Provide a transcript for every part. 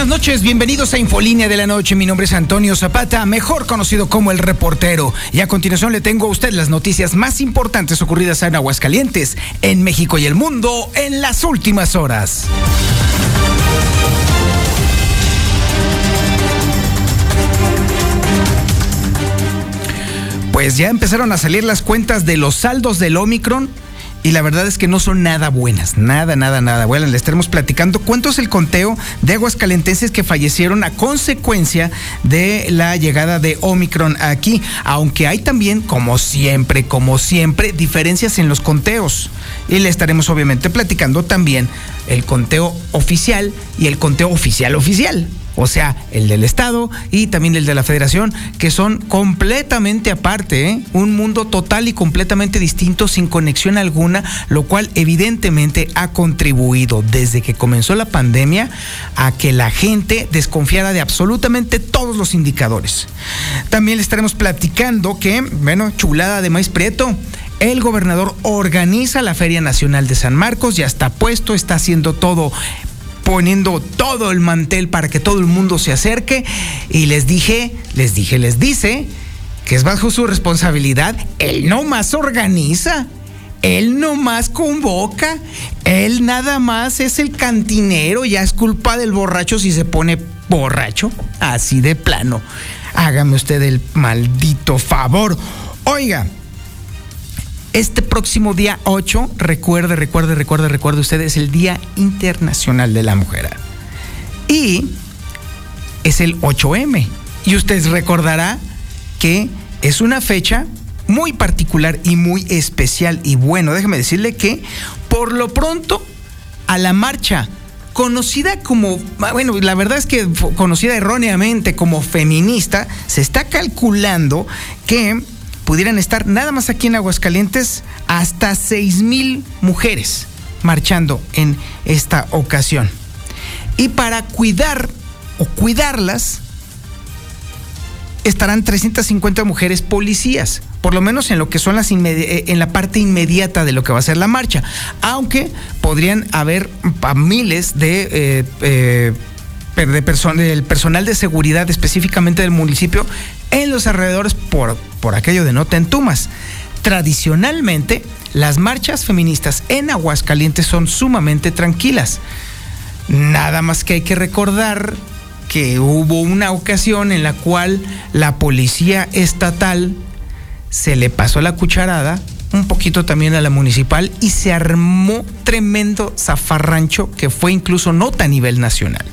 Buenas noches, bienvenidos a Infolínea de la Noche. Mi nombre es Antonio Zapata, mejor conocido como el reportero. Y a continuación le tengo a usted las noticias más importantes ocurridas en Aguascalientes, en México y el mundo en las últimas horas. Pues ya empezaron a salir las cuentas de los saldos del Omicron y la verdad es que no son nada buenas, nada, nada, nada. Bueno, le estaremos platicando cuánto es el conteo de aguascalentenses que fallecieron a consecuencia de la llegada de Omicron aquí, aunque hay también, como siempre, como siempre, diferencias en los conteos. Y le estaremos obviamente platicando también el conteo oficial y el conteo oficial oficial o sea, el del Estado y también el de la Federación, que son completamente aparte, ¿eh? un mundo total y completamente distinto, sin conexión alguna, lo cual evidentemente ha contribuido desde que comenzó la pandemia a que la gente desconfiara de absolutamente todos los indicadores. También le estaremos platicando que, bueno, chulada de maíz prieto, el gobernador organiza la Feria Nacional de San Marcos, ya está puesto, está haciendo todo poniendo todo el mantel para que todo el mundo se acerque y les dije, les dije, les dice que es bajo su responsabilidad, él no más organiza. Él no más convoca, él nada más es el cantinero, ya es culpa del borracho si se pone borracho, así de plano. Hágame usted el maldito favor. Oiga, este próximo día 8, recuerde, recuerde, recuerde, recuerde usted, es el Día Internacional de la Mujer. Y es el 8M. Y usted recordará que es una fecha muy particular y muy especial. Y bueno, déjeme decirle que por lo pronto a la marcha conocida como, bueno, la verdad es que conocida erróneamente como feminista, se está calculando que pudieran estar nada más aquí en Aguascalientes hasta 6 mil mujeres marchando en esta ocasión. Y para cuidar o cuidarlas, estarán 350 mujeres policías, por lo menos en lo que son las eh, en la parte inmediata de lo que va a ser la marcha, aunque podrían haber miles de eh, eh, de del personal de seguridad específicamente del municipio en los alrededores por, por aquello de no te entumas. Tradicionalmente, las marchas feministas en Aguascalientes son sumamente tranquilas. Nada más que hay que recordar que hubo una ocasión en la cual la policía estatal se le pasó la cucharada un poquito también a la municipal y se armó tremendo zafarrancho que fue incluso nota a nivel nacional.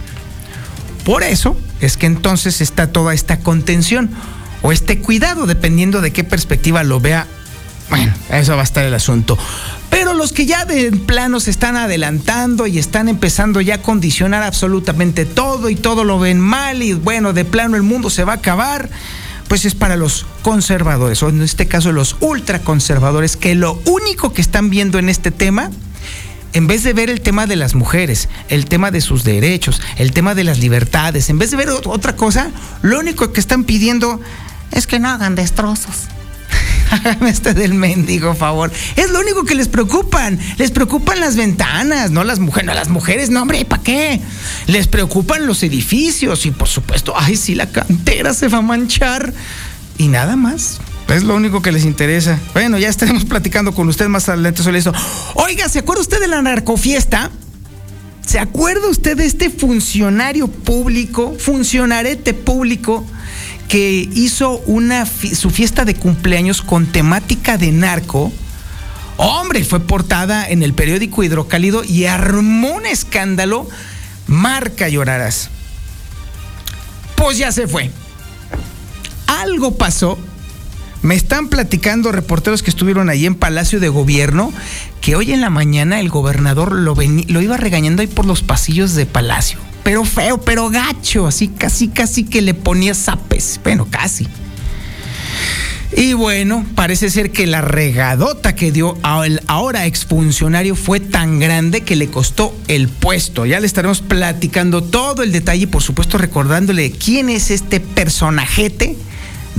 Por eso es que entonces está toda esta contención o este cuidado, dependiendo de qué perspectiva lo vea. Bueno, eso va a estar el asunto. Pero los que ya de plano se están adelantando y están empezando ya a condicionar absolutamente todo y todo lo ven mal y bueno, de plano el mundo se va a acabar, pues es para los conservadores, o en este caso los ultraconservadores, que lo único que están viendo en este tema en vez de ver el tema de las mujeres, el tema de sus derechos, el tema de las libertades, en vez de ver otra cosa, lo único que están pidiendo es que no hagan destrozos. Háganme este del mendigo favor. Es lo único que les preocupan. Les preocupan las ventanas, no las mujeres. No, las mujeres, no, hombre, ¿para qué? Les preocupan los edificios y por supuesto, ay, si la cantera se va a manchar. Y nada más. Es lo único que les interesa. Bueno, ya estaremos platicando con usted más adelante sobre eso. Oiga, ¿se acuerda usted de la narcofiesta? ¿Se acuerda usted de este funcionario público, funcionarete público, que hizo una su fiesta de cumpleaños con temática de narco? Hombre, fue portada en el periódico Hidrocálido y armó un escándalo. Marca llorarás. Pues ya se fue. Algo pasó Me están platicando reporteros que estuvieron ahí en Palacio de Gobierno que hoy en la mañana el gobernador lo, lo iba regañando ahí por los pasillos de Palacio. Pero feo, pero gacho, así casi, casi que le ponía zapes. Bueno, casi. Y bueno, parece ser que la regadota que dio al ahora exfuncionario fue tan grande que le costó el puesto. Ya le estaremos platicando todo el detalle y por supuesto recordándole quién es este personajete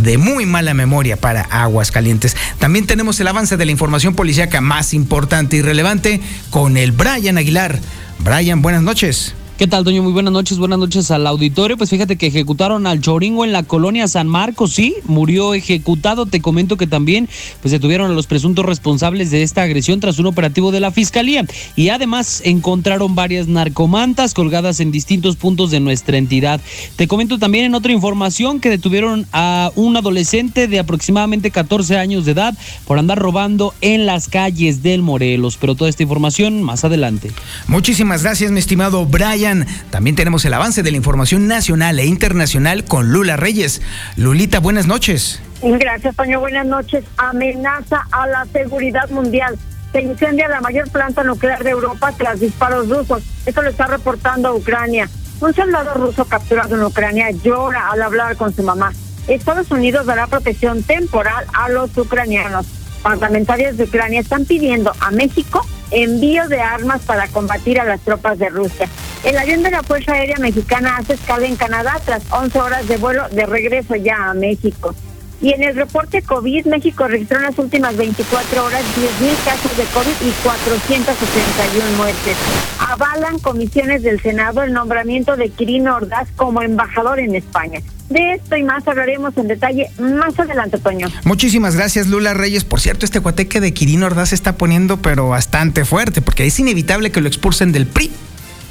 de muy mala memoria para Aguascalientes. También tenemos el avance de la información policíaca más importante y relevante con el Brian Aguilar. Brian, buenas noches. ¿Qué tal, Doño? Muy buenas noches, buenas noches al auditorio. Pues fíjate que ejecutaron al Choringo en la colonia San Marcos, sí, murió ejecutado. Te comento que también pues detuvieron a los presuntos responsables de esta agresión tras un operativo de la Fiscalía. Y además encontraron varias narcomantas colgadas en distintos puntos de nuestra entidad. Te comento también en otra información que detuvieron a un adolescente de aproximadamente 14 años de edad por andar robando en las calles del Morelos. Pero toda esta información más adelante. Muchísimas gracias, mi estimado Brian. También tenemos el avance de la información nacional e internacional con Lula Reyes. Lulita, buenas noches. Gracias, Toño. Buenas noches. Amenaza a la seguridad mundial. Se incendia la mayor planta nuclear de Europa tras disparos rusos. Esto lo está reportando Ucrania. Un soldado ruso capturado en Ucrania llora al hablar con su mamá. Estados Unidos dará protección temporal a los ucranianos. Parlamentarios de Ucrania están pidiendo a México envío de armas para combatir a las tropas de Rusia. El avión de la Fuerza Aérea Mexicana hace escala en Canadá tras 11 horas de vuelo de regreso ya a México. Y en el reporte COVID, México registró en las últimas 24 horas 10.000 casos de COVID y 471 muertes. Avalan comisiones del Senado el nombramiento de Quirino Ordaz como embajador en España. De esto y más hablaremos en detalle más adelante, Toño. Muchísimas gracias, Lula Reyes. Por cierto, este guateque de Quirino Ordaz se está poniendo pero bastante fuerte, porque es inevitable que lo expulsen del PRI.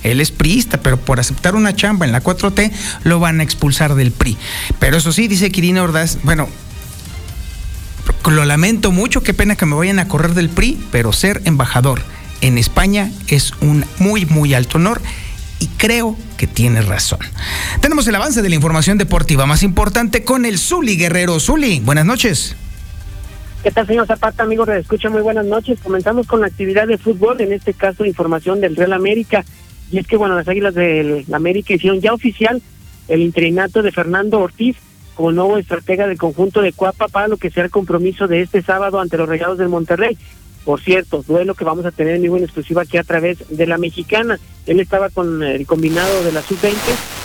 Él es priista, pero por aceptar una chamba en la 4T lo van a expulsar del PRI. Pero eso sí, dice Quirino Ordaz, bueno, lo lamento mucho, qué pena que me vayan a correr del PRI, pero ser embajador en España es un muy, muy alto honor y creo que tiene razón. Tenemos el avance de la información deportiva más importante con el Zuli Guerrero. Zuli, buenas noches. ¿Qué tal, señor Zapata, amigos de Escucha? Muy buenas noches. Comenzamos con la actividad de fútbol, en este caso información del Real América. Y es que, bueno, las Águilas del América hicieron ya oficial el interinato de Fernando Ortiz como nuevo estratega del conjunto de Cuapa para lo que sea el compromiso de este sábado ante los Rayados del Monterrey. Por cierto, duelo que vamos a tener en vivo en exclusiva aquí a través de la mexicana. Él estaba con el combinado de la sub-20.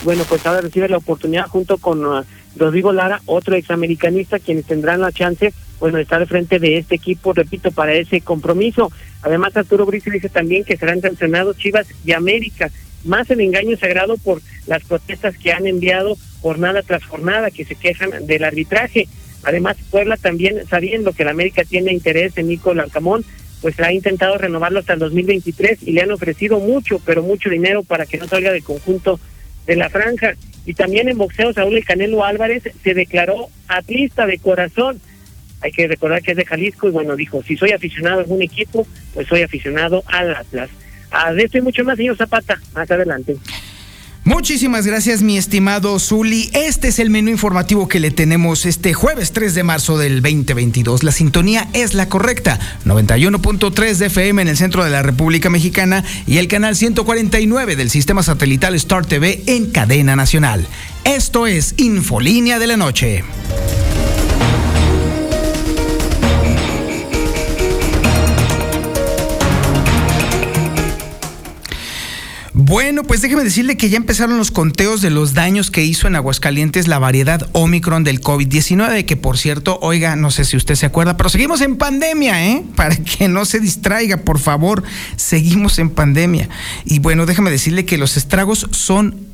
Bueno, pues ahora recibe la oportunidad junto con uh, Rodrigo Lara, otro examericanista, quienes tendrán la chance, bueno, de estar al frente de este equipo, repito, para ese compromiso. Además, Arturo Brice dice también que serán sancionados Chivas y América. Más el engaño sagrado por las protestas que han enviado jornada tras jornada, que se quejan del arbitraje. Además, Puebla también, sabiendo que la América tiene interés en Nico Larcamón, pues ha intentado renovarlo hasta el 2023 y le han ofrecido mucho, pero mucho dinero para que no salga del conjunto de la franja. Y también en boxeo, Saúl El Canelo Álvarez se declaró atlista de corazón. Hay que recordar que es de Jalisco y bueno, dijo, si soy aficionado a algún equipo, pues soy aficionado al Atlas. A de esto y mucho más, señor Zapata, más adelante. Muchísimas gracias, mi estimado Zuli. Este es el menú informativo que le tenemos este jueves 3 de marzo del 2022. La sintonía es la correcta: 91.3 de FM en el centro de la República Mexicana y el canal 149 del sistema satelital Star TV en cadena nacional. Esto es Infolínea de la Noche. Bueno, pues déjeme decirle que ya empezaron los conteos de los daños que hizo en Aguascalientes la variedad Omicron del COVID-19, que por cierto, oiga, no sé si usted se acuerda, pero seguimos en pandemia, ¿eh? Para que no se distraiga, por favor, seguimos en pandemia. Y bueno, déjeme decirle que los estragos son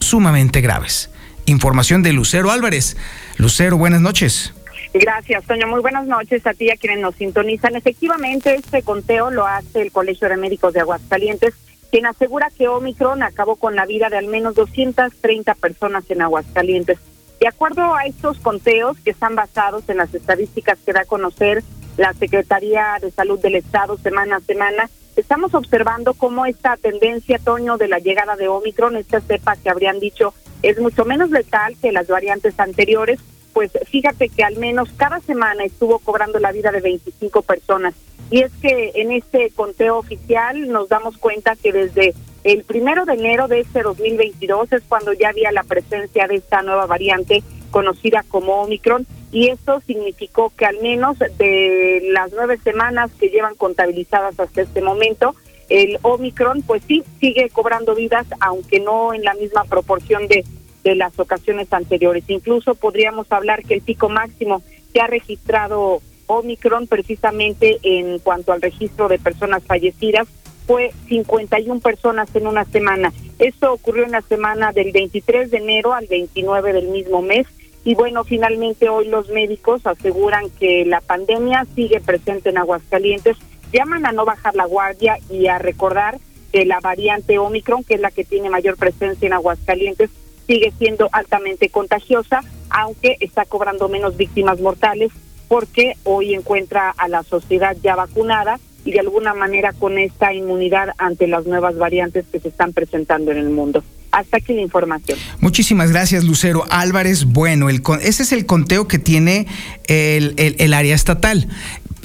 sumamente graves. Información de Lucero Álvarez. Lucero, buenas noches. Gracias, Toño. Muy buenas noches a ti y a quienes nos sintonizan. Efectivamente, este conteo lo hace el Colegio de Médicos de Aguascalientes quien asegura que Omicron acabó con la vida de al menos 230 personas en Aguascalientes. De acuerdo a estos conteos, que están basados en las estadísticas que da a conocer la Secretaría de Salud del Estado semana a semana, estamos observando cómo esta tendencia, Toño, de la llegada de Omicron, esta cepa que habrían dicho es mucho menos letal que las variantes anteriores, pues fíjate que al menos cada semana estuvo cobrando la vida de 25 personas. Y es que en este conteo oficial nos damos cuenta que desde el primero de enero de este 2022 es cuando ya había la presencia de esta nueva variante conocida como Omicron y esto significó que al menos de las nueve semanas que llevan contabilizadas hasta este momento, el Omicron pues sí sigue cobrando vidas, aunque no en la misma proporción de, de las ocasiones anteriores. Incluso podríamos hablar que el pico máximo que ha registrado Omicron precisamente en cuanto al registro de personas fallecidas fue 51 personas en una semana. Esto ocurrió en la semana del 23 de enero al 29 del mismo mes y bueno, finalmente hoy los médicos aseguran que la pandemia sigue presente en Aguascalientes, llaman a no bajar la guardia y a recordar que la variante Omicron, que es la que tiene mayor presencia en Aguascalientes, sigue siendo altamente contagiosa, aunque está cobrando menos víctimas mortales porque hoy encuentra a la sociedad ya vacunada y de alguna manera con esta inmunidad ante las nuevas variantes que se están presentando en el mundo. Hasta aquí la información. Muchísimas gracias, Lucero Álvarez. Bueno, el, ese es el conteo que tiene el, el área estatal.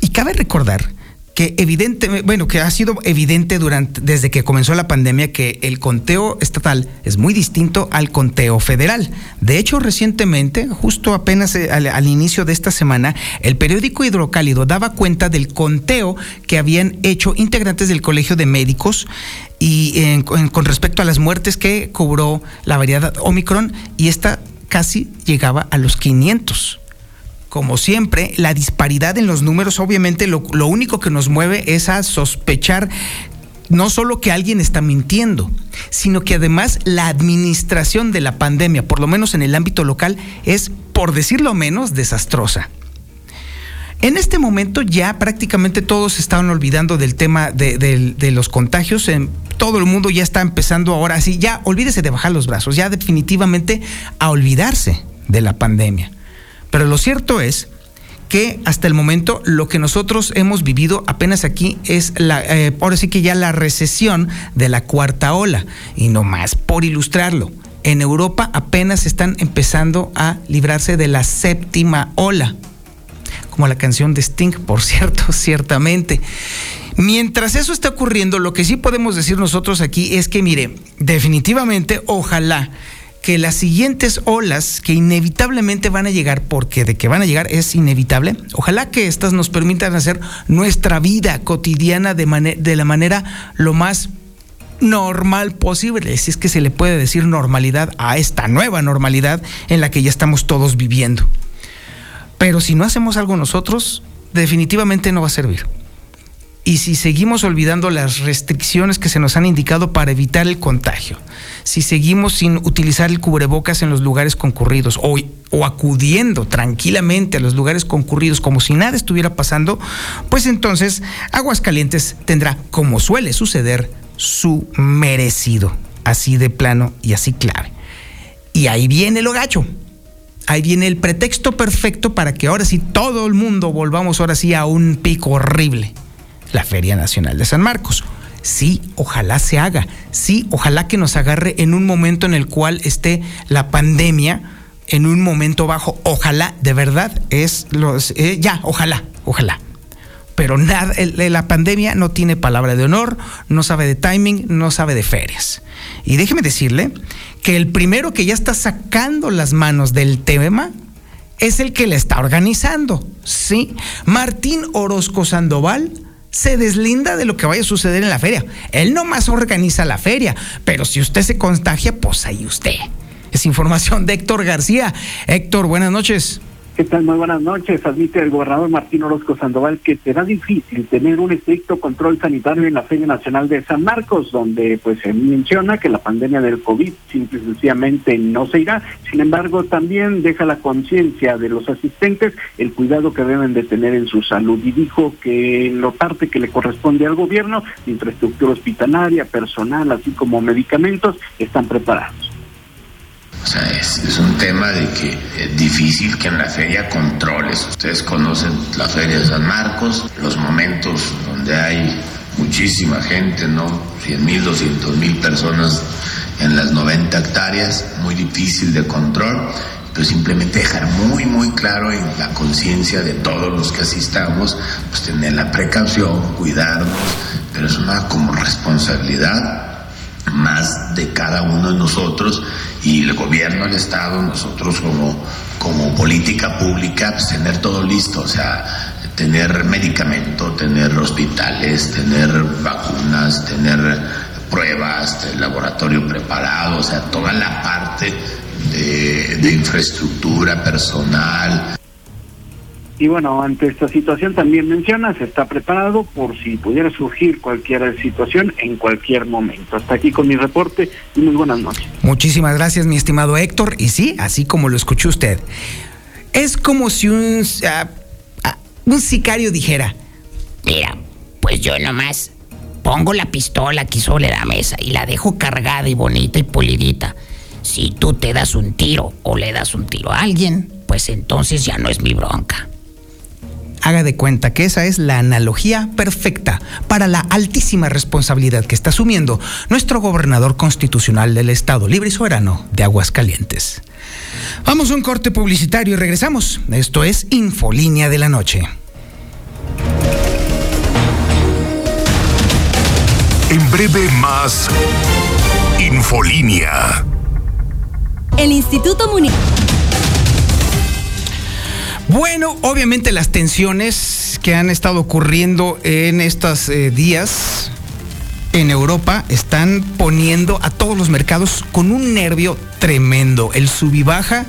Y cabe recordar que evidentemente, bueno, que ha sido evidente durante desde que comenzó la pandemia que el conteo estatal es muy distinto al conteo federal. De hecho, recientemente, justo apenas eh, al, inicio de esta semana, el periódico Hidrocálido daba cuenta del conteo que habían hecho integrantes del Colegio de Médicos y con respecto a las muertes que cobró la variedad Omicron y esta casi llegaba a los 500 como siempre, la disparidad en los números, obviamente lo, único que nos mueve es a sospechar no solo que alguien está mintiendo, sino que además la administración de la pandemia, por lo menos en el ámbito local, es, por decirlo menos, desastrosa. En este momento ya prácticamente todos estaban olvidando del tema de, los contagios. En, todo el mundo ya está empezando ahora así, ya olvídese de bajar los brazos, ya definitivamente a olvidarse de la pandemia. Pero lo cierto es que hasta el momento lo que nosotros hemos vivido apenas aquí es la, eh, ahora sí que ya la recesión de la cuarta ola. Y no más por ilustrarlo. En Europa apenas están empezando a librarse de la séptima ola. Como la canción de Sting, por cierto, ciertamente. Mientras eso está ocurriendo, lo que sí podemos decir nosotros aquí es que, mire, definitivamente, ojalá que las siguientes olas que inevitablemente van a llegar, porque de que van a llegar es inevitable, ojalá que estas nos permitan hacer nuestra vida cotidiana de, de la manera lo más normal posible, si es que se le puede decir normalidad a esta nueva normalidad en la que ya estamos todos viviendo. Pero si no hacemos algo nosotros, definitivamente no va a servir. Y si seguimos olvidando las restricciones que se nos han indicado para evitar el contagio, si seguimos sin utilizar el cubrebocas en los lugares concurridos o, o acudiendo tranquilamente a los lugares concurridos como si nada estuviera pasando, pues entonces Aguascalientes tendrá, como suele suceder, su merecido, así de plano y así clave. Y ahí viene lo gacho. Ahí viene el pretexto perfecto para que ahora sí todo el mundo volvamos ahora sí a un pico horrible la Feria Nacional de San Marcos. Sí, ojalá se haga. Sí, ojalá que nos agarre en un momento en el cual esté la pandemia en un momento bajo. Ojalá, de verdad, es los eh, ya, ojalá, ojalá. Pero nada, la pandemia no tiene palabra de honor, no sabe de timing, no sabe de ferias. Y déjeme decirle que el primero que ya está sacando las manos del tema es el que le está organizando. Sí, Martín Orozco Sandoval se deslinda de lo que vaya a suceder en la feria. Él nomás organiza la feria, pero si usted se contagia, pues ahí usted. Es información de Héctor García. Héctor, buenas noches. ¿Qué tal? Muy buenas noches. Admite el gobernador Martín Orozco Sandoval que será difícil tener un estricto control sanitario en la Feria Nacional de San Marcos, donde pues se menciona que la pandemia del COVID simple y sencillamente no se irá. Sin embargo, también deja la conciencia de los asistentes el cuidado que deben de tener en su salud y dijo que en lo parte que le corresponde al gobierno, infraestructura hospitalaria, personal, así como medicamentos, están preparados. O sea, es, un tema de que es difícil que en la feria controles. Ustedes conocen la feria de San Marcos, los momentos donde hay muchísima gente, ¿no? 100 mil, 200 mil personas en las 90 hectáreas, muy difícil de control. pero simplemente dejar muy, muy claro en la conciencia de todos los que asistamos, pues tener la precaución, cuidarnos, pero es una como responsabilidad más de cada uno de nosotros y el gobierno, el Estado, nosotros como, como política pública, pues tener todo listo, o sea, tener medicamento, tener hospitales, tener vacunas, tener pruebas, laboratorio preparado, o sea, toda la parte de infraestructura personal. Y bueno, ante esta situación también mencionas, está preparado por si pudiera surgir cualquier situación en cualquier momento. Hasta aquí con mi reporte y muy buenas noches. Muchísimas gracias, mi estimado Héctor. Y sí, así como lo escuchó usted, es como si un, uh, un sicario dijera, mira, pues yo nomás pongo la pistola aquí sobre la mesa y la dejo cargada y bonita y pulidita. Si tú te das un tiro o le das un tiro a alguien, pues entonces ya no es mi bronca haga de cuenta que esa es la analogía perfecta para la altísima responsabilidad que está asumiendo nuestro gobernador constitucional del Estado Libre y Soberano de Aguascalientes. Vamos a un corte publicitario y regresamos. Esto es Infolínea de la Noche. En breve más Infolínea. El Instituto Municipal bueno, obviamente las tensiones que han estado ocurriendo en estos eh, días en Europa están poniendo a todos los mercados con un nervio tremendo. El sub y baja,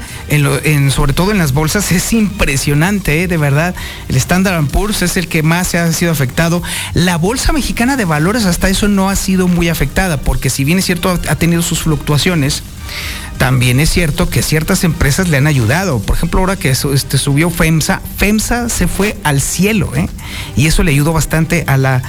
sobre todo en las bolsas, es impresionante, ¿eh? de verdad. El Standard Poor's es el que más se ha sido afectado. La bolsa mexicana de valores hasta eso no ha sido muy afectada, porque si bien es cierto ha tenido sus fluctuaciones, también es cierto que ciertas empresas le han ayudado. Por ejemplo, ahora que este, subió FEMSA, FEMSA se fue al cielo, ¿eh? Y eso le ayudó bastante a la,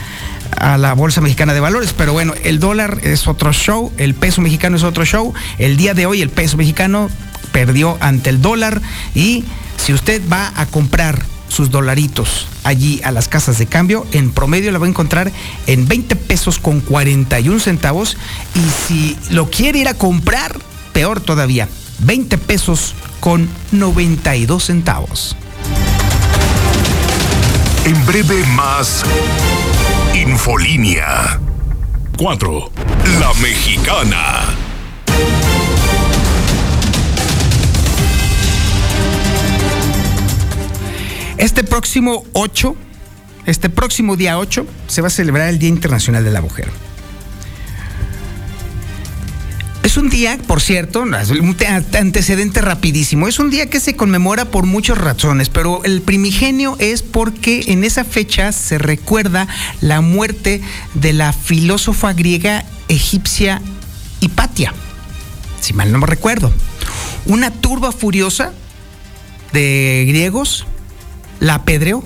a la Bolsa Mexicana de Valores. Pero bueno, el dólar es otro show, el peso mexicano es otro show. El día de hoy el peso mexicano perdió ante el dólar y si usted va a comprar sus dolaritos allí a las casas de cambio, en promedio la va a encontrar en 20 pesos con 41 centavos y si lo quiere ir a comprar, peor todavía, 20 pesos con 92 centavos. En breve más Infolínea 4. La Mexicana. Este próximo 8, este próximo día 8, se va a celebrar el Día Internacional de la Mujer. Es un día, por cierto, un antecedente rapidísimo, es un día que se conmemora por muchas razones, pero el primigenio es porque en esa fecha se recuerda la muerte de la filósofa griega egipcia Hipatia, si mal no me recuerdo. Una turba furiosa de griegos la apedreó,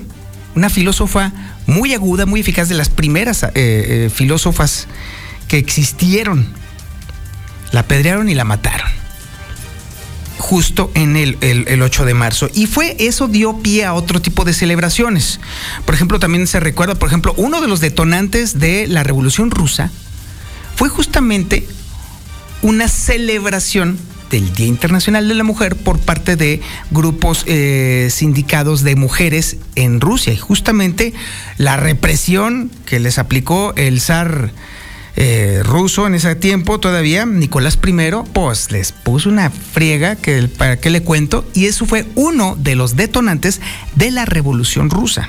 una filósofa muy aguda, muy eficaz, de las primeras eh, eh, filósofas que existieron la apedrearon y la mataron. Justo en el, el, 8 de marzo. Y fue, eso dio pie a otro tipo de celebraciones. Por ejemplo, también se recuerda, por ejemplo, uno de los detonantes de la Revolución Rusa fue justamente una celebración del Día Internacional de la Mujer por parte de grupos eh, sindicados de mujeres en Rusia. Y justamente la represión que les aplicó el zar eh, ruso en ese tiempo todavía, Nicolás I, pues les puso una friega que para qué le cuento, y eso fue uno de los detonantes de la Revolución Rusa.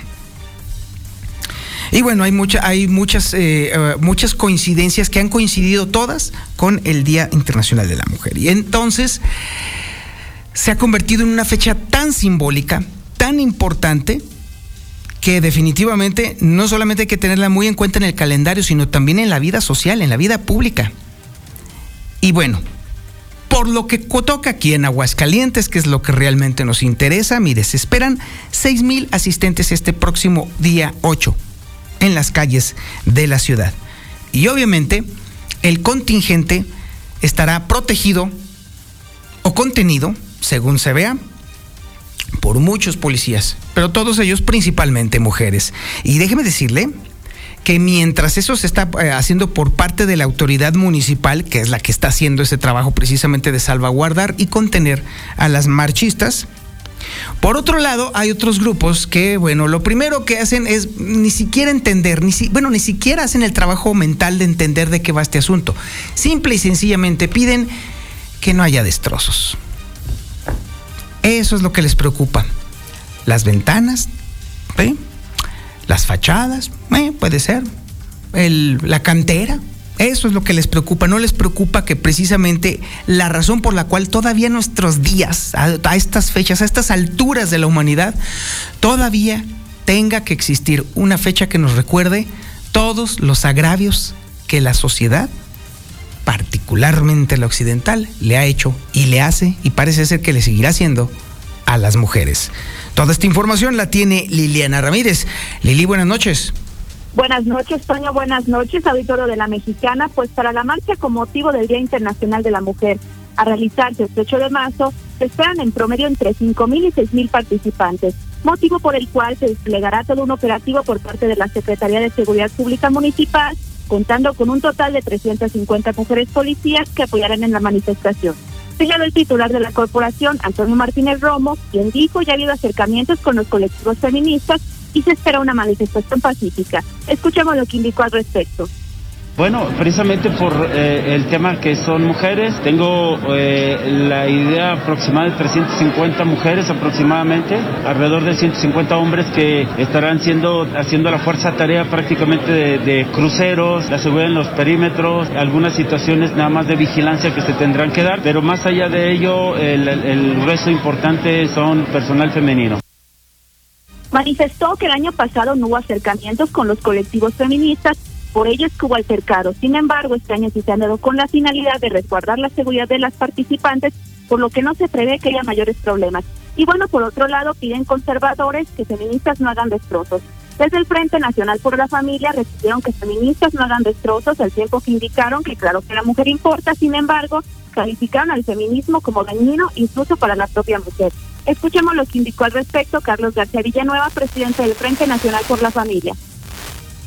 Y bueno, hay, hay muchas, eh, eh, muchas coincidencias que han coincidido todas con el Día Internacional de la Mujer. Y entonces se ha convertido en una fecha tan simbólica, tan importante, que definitivamente no solamente hay que tenerla muy en cuenta en el calendario, sino también en la vida social, en la vida pública. Y bueno, por lo que toca aquí en Aguascalientes, que es lo que realmente nos interesa, mire, se esperan 6 mil asistentes este próximo día 8 en las calles de la ciudad. Y obviamente el contingente estará protegido o contenido, según se vea, por muchos policías, pero todos ellos principalmente mujeres. Y déjeme decirle que mientras eso se está eh, haciendo por parte de la autoridad municipal, que es la que está haciendo ese trabajo precisamente de salvaguardar y contener a las marchistas, por otro lado, hay otros grupos que, bueno, lo primero que hacen es ni siquiera entender, ni si, bueno, ni siquiera hacen el trabajo mental de entender de qué va este asunto. Simple y sencillamente piden que no haya destrozos. Eso es lo que les preocupa. Las ventanas, las fachadas, ¿eh? puede ser, la cantera, eso es lo que les preocupa. No les preocupa que precisamente la razón por la cual todavía nuestros días, a, estas fechas, a estas alturas de la humanidad, todavía tenga que existir una fecha que nos recuerde todos los agravios que la sociedad, particularmente la occidental, le ha hecho y le hace y parece ser que le seguirá haciendo a las mujeres. Toda esta información la tiene Liliana Ramírez. Lili, buenas noches. Buenas noches, Toño. Buenas noches, auditorio de la Mexicana. Pues para la marcha con motivo del Día Internacional de la Mujer, a realizarse este 8 de marzo, se esperan en promedio entre 5.000 y 6.000 participantes, motivo por el cual se desplegará todo un operativo por parte de la Secretaría de Seguridad Pública Municipal, contando con un total de 350 mujeres policías que apoyarán en la manifestación. Señaló el titular de la corporación, Antonio Martínez Romo, quien dijo ya ha habido acercamientos con los colectivos feministas y se espera una manifestación pacífica. Escuchemos lo que indicó al respecto. Bueno, precisamente por eh, el tema que son mujeres, tengo eh, la idea aproximada de 350 mujeres aproximadamente, alrededor de 150 hombres que estarán siendo, haciendo la fuerza tarea prácticamente de, cruceros, la seguridad en los perímetros, algunas situaciones nada más de vigilancia que se tendrán que dar, pero más allá de ello, el, el resto importante son personal femenino. Manifestó que el año pasado no hubo acercamientos con los colectivos feministas por ello es que hubo altercado. Sin embargo, este año se han dado con la finalidad de resguardar la seguridad de las participantes, por lo que no se prevé que haya mayores problemas. Y bueno, por otro lado, piden conservadores que feministas no hagan destrozos. Desde el Frente Nacional por la Familia recibieron que feministas no hagan destrozos, al tiempo que indicaron que claro que la mujer importa, sin embargo, calificaron al feminismo como dañino incluso para la propia mujer. Escuchemos lo que indicó al respecto Carlos García Villanueva, presidente del Frente Nacional por la Familia.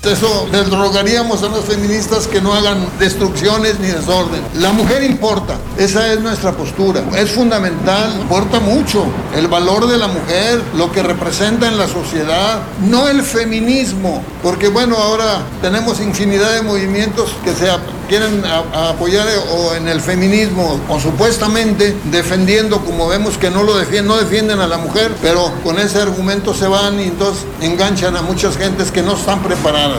Eso les rogaríamos a los feministas que no hagan destrucciones ni desorden. La mujer importa, esa es nuestra postura. Es fundamental, importa mucho el valor de la mujer, lo que representa en la sociedad, no el feminismo, porque bueno, ahora tenemos infinidad de movimientos que se quieren apoyar o en el feminismo o supuestamente defendiendo, como vemos que no lo defienden, no defienden a la mujer, pero con ese argumento se van y entonces enganchan a muchas gentes que no están preparadas.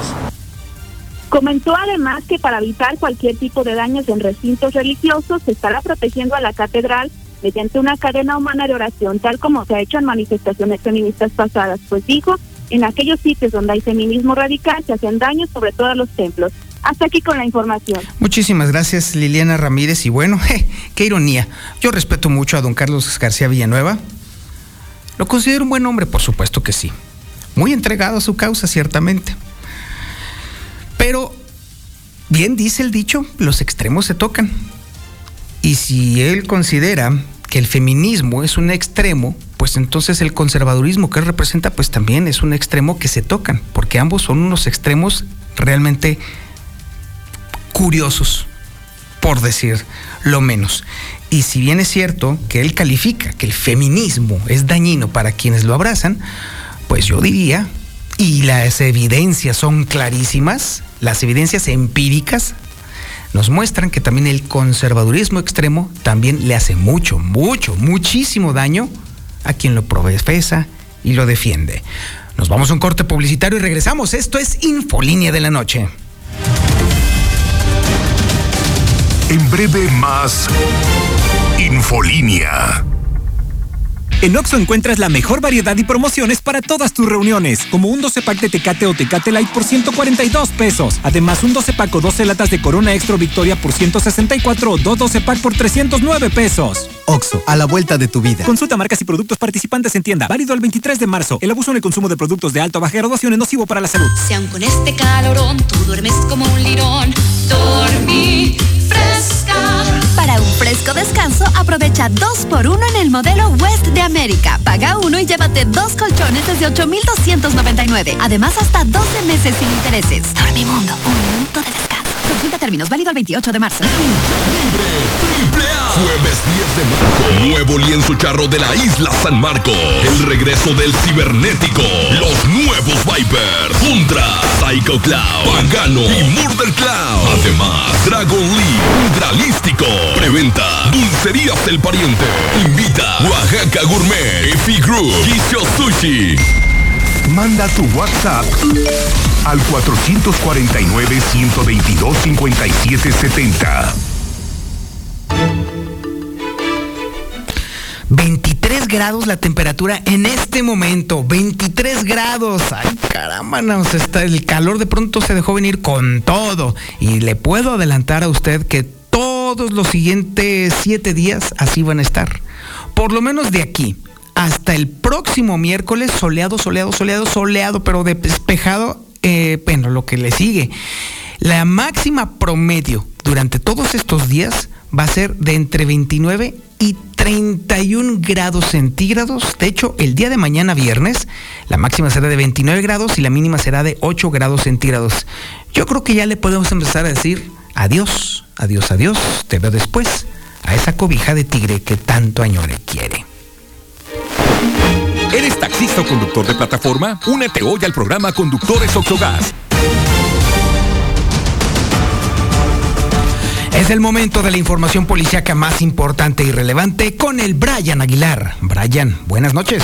Comentó además que para evitar cualquier tipo de daños en recintos religiosos se estará protegiendo a la catedral mediante una cadena humana de oración, tal como se ha hecho en manifestaciones feministas pasadas, pues dijo, en aquellos sitios donde hay feminismo radical se hacen daños sobre todo a los templos. Hasta aquí con la información. Muchísimas gracias Liliana Ramírez y bueno, je, qué ironía. Yo respeto mucho a don Carlos García Villanueva. Lo considero un buen hombre, por supuesto que sí. Muy entregado a su causa, ciertamente. Pero, bien dice el dicho, los extremos se tocan. Y si él considera que el feminismo es un extremo, pues entonces el conservadurismo que él representa, pues también es un extremo que se tocan, porque ambos son unos extremos realmente curiosos, por decir lo menos. Y si bien es cierto que él califica que el feminismo es dañino para quienes lo abrazan, pues yo diría, y las evidencias son clarísimas, las evidencias empíricas nos muestran que también el conservadurismo extremo también le hace mucho, mucho, muchísimo daño a quien lo profesa y lo defiende. Nos vamos a un corte publicitario y regresamos. Esto es Infolínea de la Noche. En breve más Infolínea. En Oxo encuentras la mejor variedad y promociones para todas tus reuniones, como un 12 pack de Tecate o Tecate Light por 142 pesos. Además, un 12 pack o 12 latas de Corona Extra Victoria por 164 o dos 12 pack por 309 pesos. Oxo, a la vuelta de tu vida. Consulta marcas y productos participantes en tienda. Válido el 23 de marzo. El abuso en el consumo de productos de alta o baja graduación es nocivo para la salud. Si aun con este calorón tú duermes como un lirón, dormí fresca. Para un fresco descanso, aprovecha 2x1 en el modelo West de América. Paga uno y llévate dos colchones desde 8,299. Además, hasta 12 meses sin intereses. Dormimundo, un mundo de descanso. Consulta términos, válido el 28 de marzo. Jueves 10 de marzo. Nuevo lienzo charro de la isla San Marcos. El regreso del cibernético. Los nuevos Vipers. Contra Psycho Cloud. Pagano y Murder Cloud. Además, Dragon League. Hidralístico. Preventa. Dulcerías del Pariente. Invita. Oaxaca Gourmet. Efi Group. Kisho Sushi. Manda tu WhatsApp al 449-122-5770. 23 grados la temperatura en este momento. 23 grados. Ay, caramba, está, el calor de pronto se dejó venir con todo. Y le puedo adelantar a usted que todos los siguientes siete días así van a estar. Por lo menos de aquí hasta el próximo miércoles, soleado, soleado, soleado, soleado, pero despejado, eh, bueno, lo que le sigue. La máxima promedio durante todos estos días va a ser de entre 29 y 31 grados centígrados. De hecho, el día de mañana viernes, la máxima será de 29 grados y la mínima será de 8 grados centígrados. Yo creo que ya le podemos empezar a decir adiós, adiós, adiós, te veo después, a esa cobija de tigre que tanto añore quiere. ¿Eres taxista o conductor de plataforma? Únete hoy al programa Conductores Oxogas. Es el momento de la información policíaca más importante y relevante con el Brian Aguilar. Brian, buenas noches.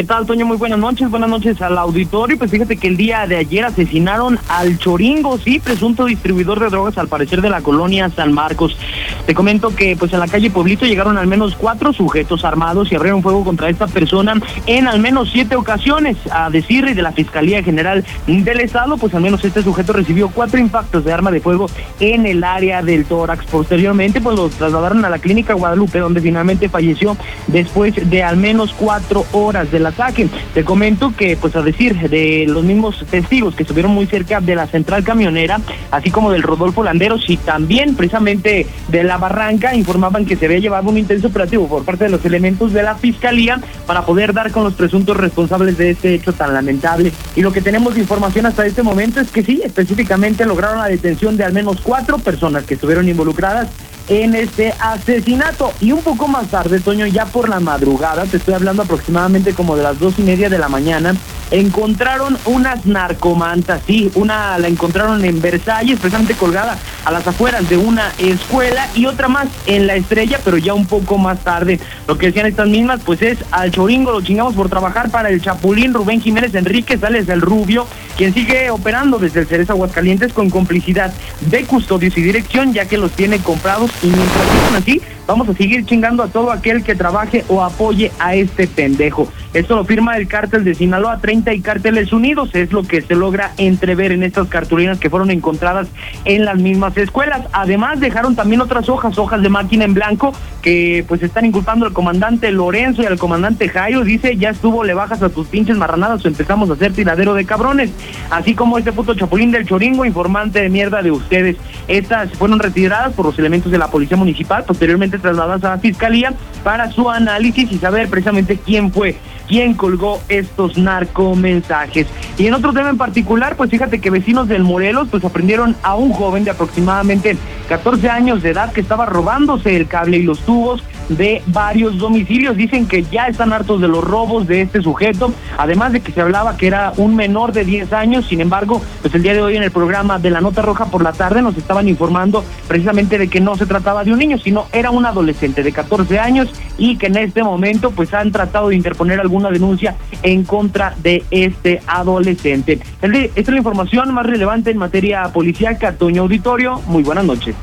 ¿Qué tal, Toño? Muy buenas noches. Buenas noches al auditorio. Pues fíjate que el día de ayer asesinaron al Choringo, sí, presunto distribuidor de drogas, al parecer de la colonia San Marcos. Te comento que pues en la calle Pueblito llegaron al menos cuatro sujetos armados y abrieron fuego contra esta persona en al menos siete ocasiones. A decir de la Fiscalía General del Estado, pues al menos este sujeto recibió cuatro impactos de arma de fuego en el área del tórax. Posteriormente, pues lo trasladaron a la clínica Guadalupe, donde finalmente falleció después de al menos cuatro horas del ataque. Te comento que, pues a decir de los mismos testigos que estuvieron muy cerca de la central camionera, así como del Rodolfo Landeros y también precisamente de la Barranca, informaban que se había llevado un intenso operativo por parte de los elementos de la Fiscalía para poder dar con los presuntos responsables de este hecho tan lamentable. Y lo que tenemos de información hasta este momento es que sí, específicamente lograron la detención de al menos cuatro personas que estuvieron involucradas en este asesinato. Y un poco más tarde, Toño, ya por la madrugada, te estoy hablando aproximadamente como de las dos y media de la mañana, encontraron unas narcomantas, sí, una la encontraron en Versalles, precisamente colgada a las afueras de una escuela y otra más en la estrella, pero ya un poco más tarde. Lo que decían estas mismas, pues es al choringo, lo chingamos por trabajar para el Chapulín Rubén Jiménez Enrique Sales del Rubio, quien sigue operando desde el Ceres Aguascalientes con complicidad de custodios y dirección, ya que los tiene comprados y mientras sigan así, vamos a seguir chingando a todo aquel que trabaje o apoye a este pendejo. Esto lo firma el cártel de Sinaloa 30 y cárteles unidos, es lo que se logra entrever en estas cartulinas que fueron encontradas en las mismas escuelas. Además dejaron también otras hojas, hojas de máquina en blanco, que pues están inculpando al comandante Lorenzo y al comandante Jairo. Dice, ya estuvo, le bajas a tus pinches marranadas o empezamos a hacer tiradero de cabrones. Así como este puto chapulín del choringo, informante de mierda de ustedes. Estas fueron retiradas por los elementos de la policía municipal, posteriormente trasladadas a la fiscalía para su análisis y saber precisamente quién fue quién colgó estos narcomensajes. Y en otro tema en particular, pues fíjate que vecinos del Morelos pues aprendieron a un joven de aproximadamente 14 años de edad que estaba robándose el cable y los tubos de varios domicilios. Dicen que ya están hartos de los robos de este sujeto, además de que se hablaba que era un menor de 10 años. Sin embargo, pues el día de hoy en el programa de la Nota Roja por la tarde nos estaban informando precisamente de que no se trataba de un niño, sino era un adolescente de 14 años y que en este momento pues han tratado de interponer alguna denuncia en contra de este adolescente. Esta es la información más relevante en materia policíaca. Toño Auditorio, muy buenas noches.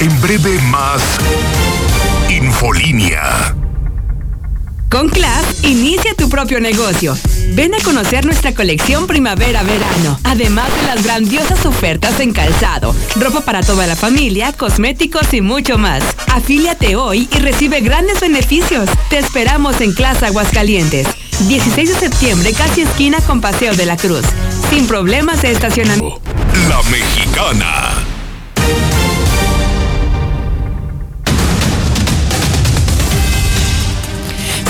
En breve más Infolínea. Con Class, inicia tu propio negocio. Ven a conocer nuestra colección primavera-verano, además de las grandiosas ofertas en calzado, ropa para toda la familia, cosméticos y mucho más. Afíliate hoy y recibe grandes beneficios. Te esperamos en Class Aguascalientes. 16 de septiembre, casi esquina con Paseo de la Cruz. Sin problemas de estacionamiento. La Mexicana.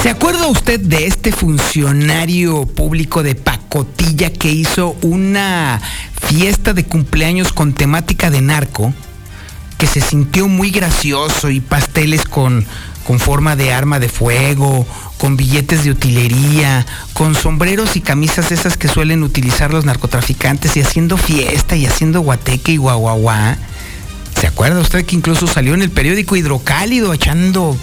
¿Se acuerda usted de este funcionario público de pacotilla que hizo una fiesta de cumpleaños con temática de narco? Que se sintió muy gracioso y pasteles con, con forma de arma de fuego, con billetes de utilería, con sombreros y camisas esas que suelen utilizar los narcotraficantes y haciendo fiesta y haciendo guateque y guaguaguá. ¿Se acuerda usted que incluso salió en el periódico Hidrocálido echando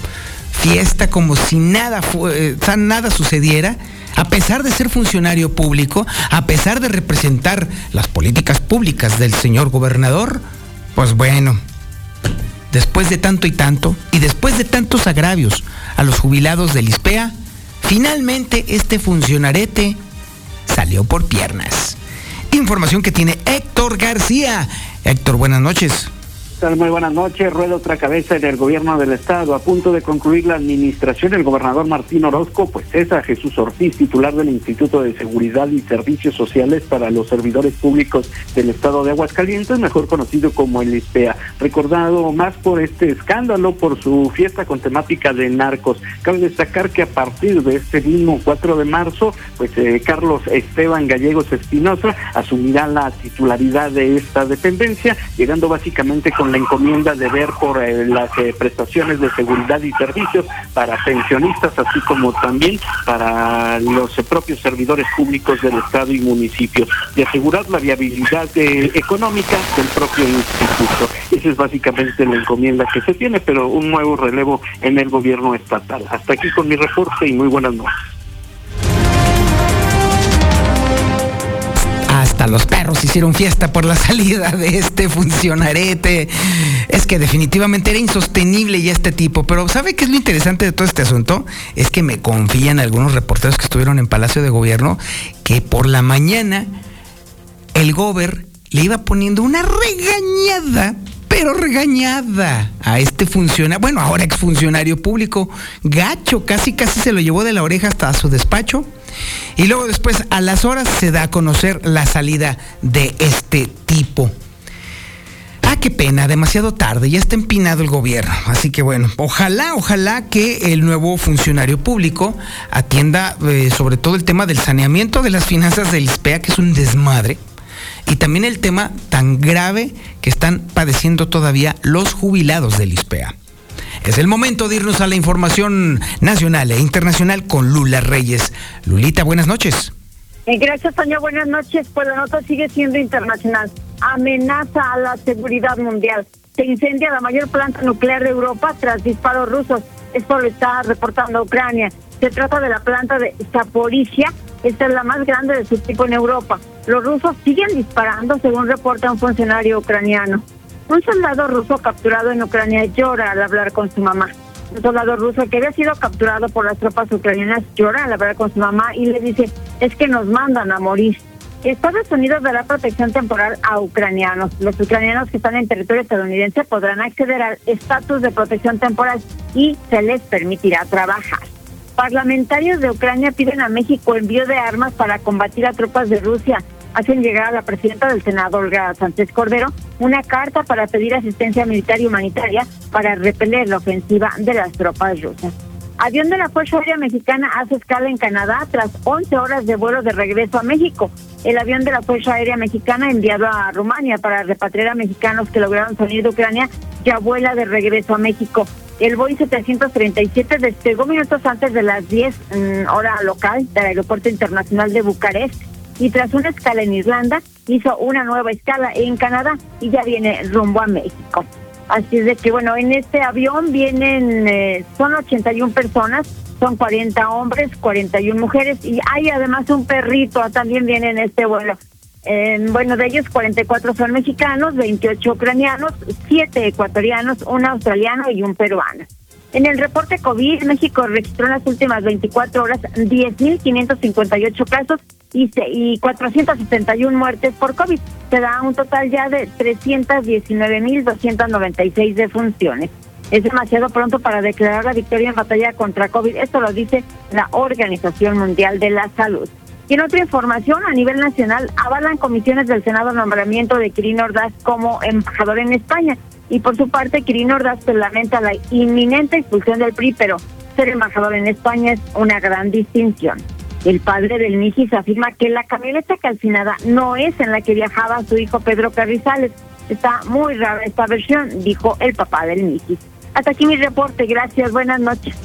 fiesta como si nada, eh, nada sucediera? A pesar de ser funcionario público, a pesar de representar las políticas públicas del señor gobernador, pues bueno, después de tanto y tanto, y después de tantos agravios a los jubilados del ISPEA, finalmente este funcionarete salió por piernas. Información que tiene Héctor García. Héctor, buenas noches. Muy buenas noches. Rueda otra cabeza en el gobierno del estado. A punto de concluir la administración, el gobernador Martín Orozco, pues es a Jesús Ortiz, titular del Instituto de Seguridad y Servicios Sociales para los Servidores Públicos del estado de Aguascalientes, mejor conocido como el ISPEA. Recordado más por este escándalo, por su fiesta con temática de narcos. Cabe destacar que a partir de este mismo 4 de marzo, pues eh, Carlos Esteban Gallegos Espinosa asumirá la titularidad de esta dependencia, llegando básicamente con la encomienda de ver por eh, las eh, prestaciones de seguridad y servicios para pensionistas, así como también para los eh, propios servidores públicos del Estado y municipios, y asegurar la viabilidad económica del propio instituto. Esa es básicamente la encomienda que se tiene, pero un nuevo relevo en el gobierno estatal. Hasta aquí con mi reporte y muy buenas noches. Hasta los perros hicieron fiesta por la salida de este funcionarete. Es que definitivamente era insostenible ya este tipo. Pero ¿sabe qué es lo interesante de todo este asunto? Es que me confían algunos reporteros que estuvieron en Palacio de Gobierno que por la mañana el gober le iba poniendo una regañada pero regañada a este funcionario, bueno, ahora exfuncionario público, gacho, casi casi se lo llevó de la oreja hasta su despacho. Y luego después, a las horas, se da a conocer la salida de este tipo. Ah, qué pena, demasiado tarde, ya está empinado el gobierno. Así que bueno, ojalá, ojalá que el nuevo funcionario público atienda eh, sobre todo el tema del saneamiento de las finanzas del ISPEA, que es un desmadre y también el tema tan grave que están padeciendo todavía los jubilados del ISPEA. Es el momento de irnos a la información nacional e internacional con Lula Reyes. Lulita, buenas noches. Eh, gracias, Toño. Buenas noches. Pues la nota sigue siendo internacional. Amenaza a la seguridad mundial. Se incendia la mayor planta nuclear de Europa tras disparos rusos. Esto lo está reportando Ucrania. Se trata de la planta de Zaporizhia. Esta es la más grande de su tipo en Europa. Los rusos siguen disparando, según reporta un funcionario ucraniano. Un soldado ruso capturado en Ucrania llora al hablar con su mamá. Un soldado ruso que había sido capturado por las tropas ucranianas llora al hablar con su mamá y le dice, es que nos mandan a morir. Estados Unidos dará protección temporal a ucranianos. Los ucranianos que están en territorio estadounidense podrán acceder al estatus de protección temporal y se les permitirá trabajar. Parlamentarios de Ucrania piden a México envío de armas para combatir a tropas de Rusia. Hacen llegar a la presidenta del Senado, Olga Sánchez Cordero, una carta para pedir asistencia militar y humanitaria para repeler la ofensiva de las tropas rusas. Avión de la Fuerza Aérea Mexicana hace escala en Canadá tras 11 horas de vuelo de regreso a México. El avión de la Fuerza Aérea Mexicana enviado a Rumania para repatriar a mexicanos que lograron salir de Ucrania ya vuela de regreso a México. El Boeing 737 despegó minutos antes de las 10 mm, hora local del Aeropuerto Internacional de Bucarest y tras una escala en Irlanda hizo una nueva escala en Canadá y ya viene rumbo a México. Así es de que bueno, en este avión vienen, eh, son 81 personas, son 40 hombres, 41 mujeres y hay además un perrito, también viene en este vuelo. Bueno, de ellos 44 son mexicanos, 28 ucranianos, 7 ecuatorianos, un australiano y un peruano. En el reporte COVID, México registró en las últimas 24 horas 10.558 casos y, y 471 muertes por COVID. Se da un total ya de 319.296 defunciones. Es demasiado pronto para declarar la victoria en batalla contra COVID. Esto lo dice la Organización Mundial de la Salud. Y en otra información, a nivel nacional, avalan comisiones del Senado nombramiento de Quirino Ordaz como embajador en España. Y por su parte, Quirino Ordaz pues, lamenta la inminente expulsión del PRI, pero ser embajador en España es una gran distinción. El padre del Mijis afirma que la camioneta calcinada no es en la que viajaba su hijo Pedro Carrizales. Está muy rara esta versión, dijo el papá del Mijis. Hasta aquí mi reporte. Gracias. Buenas noches.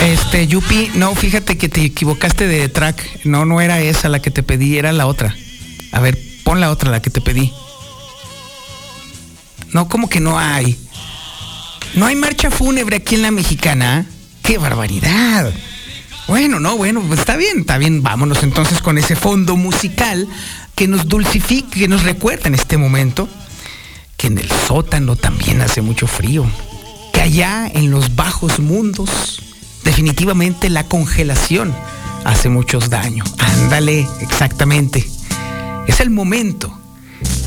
Este, Yupi, no, fíjate que te equivocaste de track. No, no era esa la que te pedí, era la otra. A ver, pon la otra, la que te pedí. No, como que no hay. No hay marcha fúnebre aquí en la mexicana. ¡Qué barbaridad! Bueno, no, bueno, pues está bien, está bien. Vámonos entonces con ese fondo musical que nos dulcifique, que nos recuerda en este momento que en el sótano también hace mucho frío. Que allá en los bajos mundos, definitivamente la congelación hace muchos daños. Ándale, exactamente. Es el momento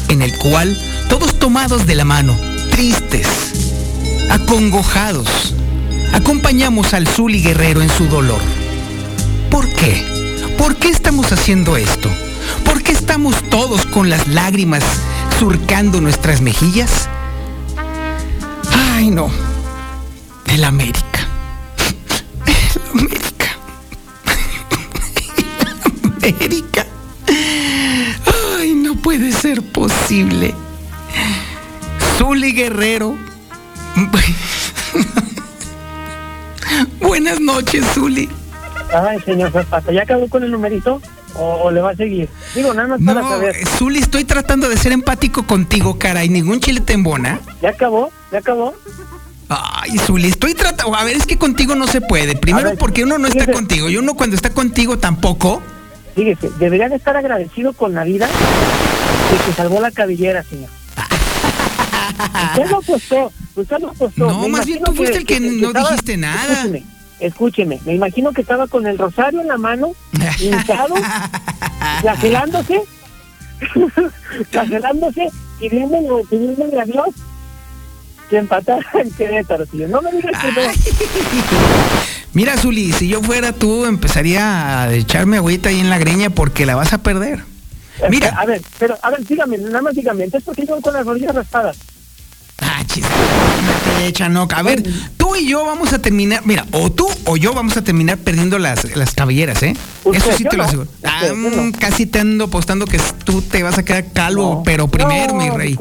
en el cual todos tomados de la mano, tristes, acongojados, acompañamos al Zuli Guerrero en su dolor. ¿Por qué? ¿Por qué estamos haciendo esto? ¿Por qué estamos todos con las lágrimas surcando nuestras mejillas? Ay, no. El América. El América. El América. Puede ser posible. Zuli Guerrero. Buenas noches, Zuli. Ay, señor Zapata, ¿ya acabó con el numerito? ¿O, le va a seguir? Digo, nada más para saber. Zuli, estoy tratando de ser empático contigo, cara, y ningún chile te embona. ¿Ya acabó? ¿Ya acabó? Ay, Zuli, estoy tratando. A ver, es que contigo no se puede. Primero, ver, porque uno no está contigo. Y uno cuando está contigo tampoco. Fíjese, deberían estar agradecidos con la vida de que salvó la cabellera, señor. Usted lo apostó, usted lo apostó. No, Me más bien tú fuiste el que no dijiste nada. Escúcheme, escúcheme, me imagino que estaba con el rosario en la mano, hinchado, flagelándose, flagelándose, pidiéndole, pidiéndole a Dios que empatara en Querétaro. No me digas que no. Mira, Zuli, si yo fuera tú, empezaría a echarme agüita ahí en la greña porque la vas a perder. Mira. A ver, pero, a ver, dígame, nada más dígame, entonces, ¿por qué yo con las rodillas raspadas? Ah, chis, no te echa, no. A ver, tú y yo vamos a terminar, mira, o tú o yo vamos a terminar perdiendo las, las cabelleras, ¿eh? Usted, Eso sí te lo no. aseguro. Ah, no. casi te ando apostando que tú te vas a quedar calvo, pero primero, mi rey.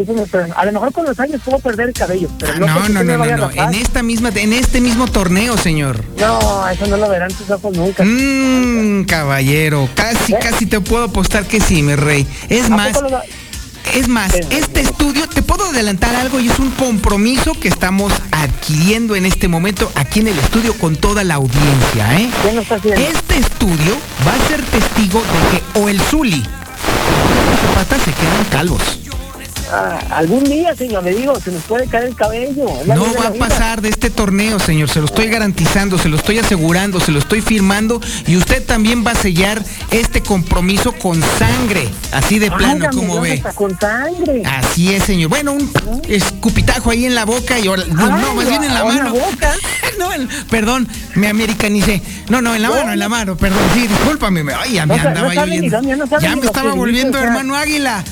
a lo mejor con los años puedo perder el cabello, pero no, No, no, no, no. En esta misma, en este mismo torneo, señor. No, eso no lo verán tus ojos nunca. Mmm, caballero, casi, casi te puedo apostar que sí, mi rey. Es ¿A más, es más, este estudio, te puedo adelantar algo y es un compromiso que estamos adquiriendo en este momento aquí en el estudio con toda la audiencia, ¿eh? Este estudio va a ser testigo de que o el Zuli o Zapata se quedan calvos. Ah, algún día, señor, le digo, se nos puede caer el cabello. No va a pasar de este torneo, señor. Se lo estoy garantizando, se lo estoy asegurando, se lo estoy firmando. Y usted también va a sellar este compromiso con sangre. Así de plano, como ve. con sangre. Así es, señor. Bueno, un escupitajo ahí en la boca y ahora. No, Ay, más bien en la ¿en la mano. boca? no, en- perdón, me americanicé. No, no, en la mano, en la mano, perdón. Sí, discúlpame. me- Ay, ya me No andaba no yo dónde, ya no me estaba volviendo dice, o sea. hermano águila.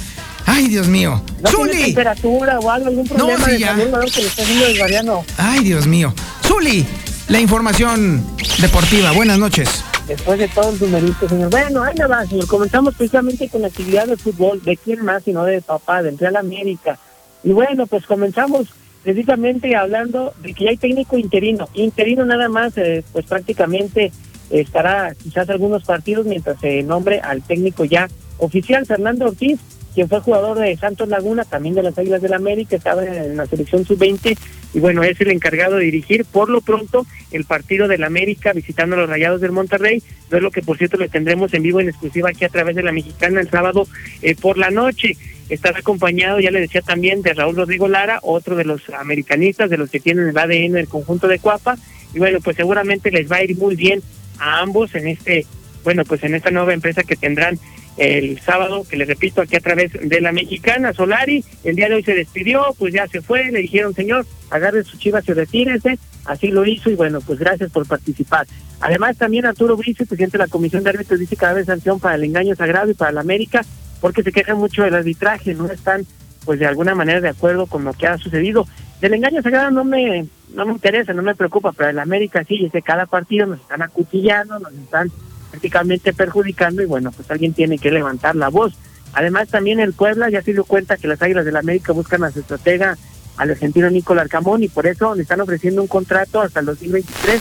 Ay, Dios mío. ¿No tiene ¡Zuli! temperatura o algo, algún problema sí, de ya. salud algo que le está haciendo desvariando? Ay, Dios mío. Zuli, la información deportiva. Buenas noches. Después de todo el numerito, señor. Bueno, ahí nada, señor. Comenzamos precisamente con la actividad de fútbol. ¿De quién más sino de papá, del Real América? Y bueno, pues comenzamos precisamente hablando de que ya hay técnico interino. Interino nada más, eh, pues prácticamente estará quizás algunos partidos mientras se nombre al técnico ya oficial, Fernando Ortiz, quien fue jugador de Santos Laguna, también de las Águilas del América, estaba en la selección sub-20 y bueno, es el encargado de dirigir por lo pronto el partido del América visitando a los Rayados del Monterrey, no es lo que por cierto le tendremos en vivo en exclusiva aquí a través de la Mexicana el sábado eh, por la noche. Estará acompañado, ya le decía también, de Raúl Rodrigo Lara, otro de los americanistas, de los que tienen el ADN del conjunto de Cuapa, y bueno, pues seguramente les va a ir muy bien a ambos en este, bueno, pues en esta nueva empresa que tendrán el sábado, que le repito, aquí a través de la mexicana, Solari, el día de hoy se despidió, pues ya se fue, le dijeron, señor, agarre su chivas y retírese, así lo hizo y bueno, pues gracias por participar. Además también Arturo Brice, presidente de la Comisión de Árbitros, dice cada vez sanción para el engaño sagrado y para la América, porque se quejan mucho del arbitraje, no están pues de alguna manera de acuerdo con lo que ha sucedido. Del engaño sagrado no me no me interesa, no me preocupa, pero el América sí, desde cada partido nos están acuchillando, nos están prácticamente perjudicando y bueno, pues alguien tiene que levantar la voz. Además también el Puebla ya se dio cuenta que las Águilas del América buscan a su estratega al argentino Nicolás Arcamón y por eso le están ofreciendo un contrato hasta el 2023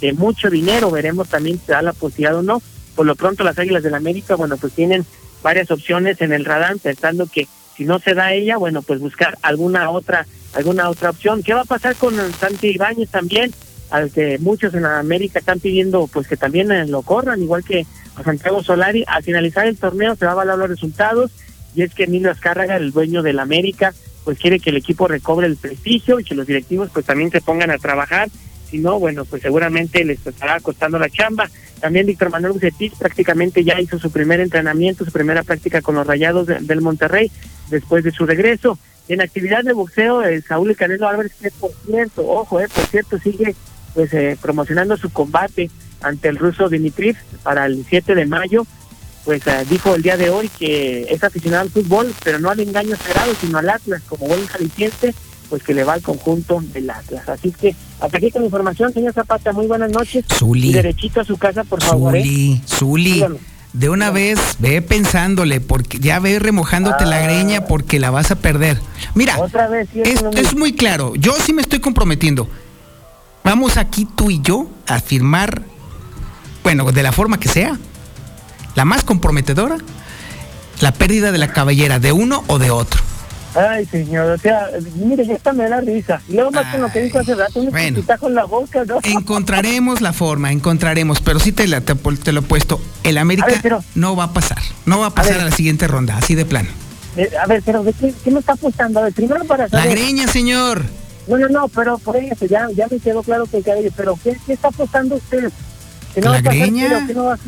de mucho dinero, veremos también si da la posibilidad o no. Por lo pronto las Águilas del América, bueno, pues tienen varias opciones en el radar, pensando que si no se da ella, bueno, pues buscar alguna otra alguna otra opción. ¿Qué va a pasar con Santi Ibáñez también? Al que muchos en América están pidiendo pues que también eh, lo corran, igual que a Santiago Solari. Al finalizar el torneo se va a valorar los resultados y es que Emilio Azcárraga, el dueño del América, pues quiere que el equipo recobre el prestigio y que los directivos pues también se pongan a trabajar. Si no, bueno, pues seguramente les estará costando la chamba. También Víctor Manuel Bucetich prácticamente ya hizo su primer entrenamiento, su primera práctica con los Rayados del Monterrey después de su regreso. En actividad de boxeo, eh, Saúl Canelo Álvarez, que por cierto, ojo, eh, por cierto, sigue pues eh, promocionando su combate ante el ruso Dimitriv para el 7 de mayo, pues eh, dijo el día de hoy que es aficionado al fútbol, pero no al engaño cerrado, sino al Atlas, como buen jalisciense, pues que le va al conjunto del Atlas. Así que hasta aquí con la información, señor Zapata, muy buenas noches. Zuli. Y derechito a su casa, por favor. ¿eh? Zuli, Zuli. De una vez, ve pensándole, porque ya ve remojándote la greña porque la vas a perder. Mira, Otra vez, sí, es, muy claro. Yo sí me estoy comprometiendo. Vamos aquí tú y yo a firmar, bueno, de la forma que sea, la más comprometedora, la pérdida de la cabellera de uno o de otro. Ay, señor, o sea, mire, ya está me da risa. Luego más con lo que dijo hace rato, un Bueno. con la boca, ¿no? Encontraremos la forma, encontraremos, pero sí te, la, te, te lo he puesto. El América A ver, pero- no va a pasar, no va a pasar a, ver. la siguiente ronda, así de plano. Eh, a ver, pero ¿de qué, qué me está apostando? A ver, primero para La greña, señor. No, no, no, pero por eso ya, ya me quedó claro que el cabello, pero ¿qué, qué está apostando usted? ¿Que ¿La va a pasar greña? que no va a-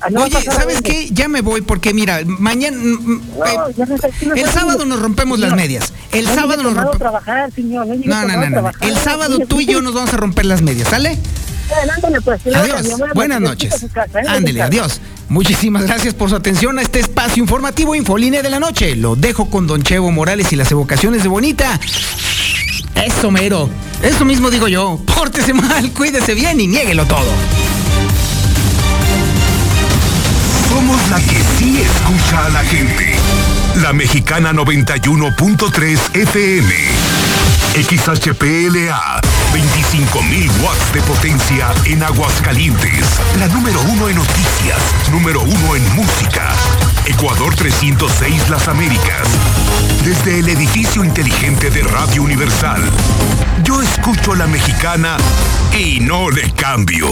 ah, no Oye, ¿sabes qué? Ya me voy porque mira, mañana... mm, mm, No, eh, no el sábado nos rompemos las medias. El no sábado nos rompemos... trabajar, señor, no No, no, no, no, no. El sábado tú y yo nos vamos a romper las medias, ¿sale? Ándale, pues. Adiós. buenas Buenas noches. casa, ¿eh? Ándele, adiós. Muchísimas gracias por su atención a este espacio informativo Infolínea de la Noche. Lo dejo con Don Chevo Morales y las evocaciones de Bonita. Eso, mero. Eso mismo digo yo. Pórtese mal, cuídese bien y niéguelo todo. Somos la que sí escucha a la gente. La mexicana 91.3 FM. XHPLA. 25.000 watts de potencia en Aguascalientes. La número uno en noticias. Número uno en música. Ecuador 306 Las Américas. Desde el edificio inteligente de Radio Universal. Yo escucho a la mexicana y no le cambio.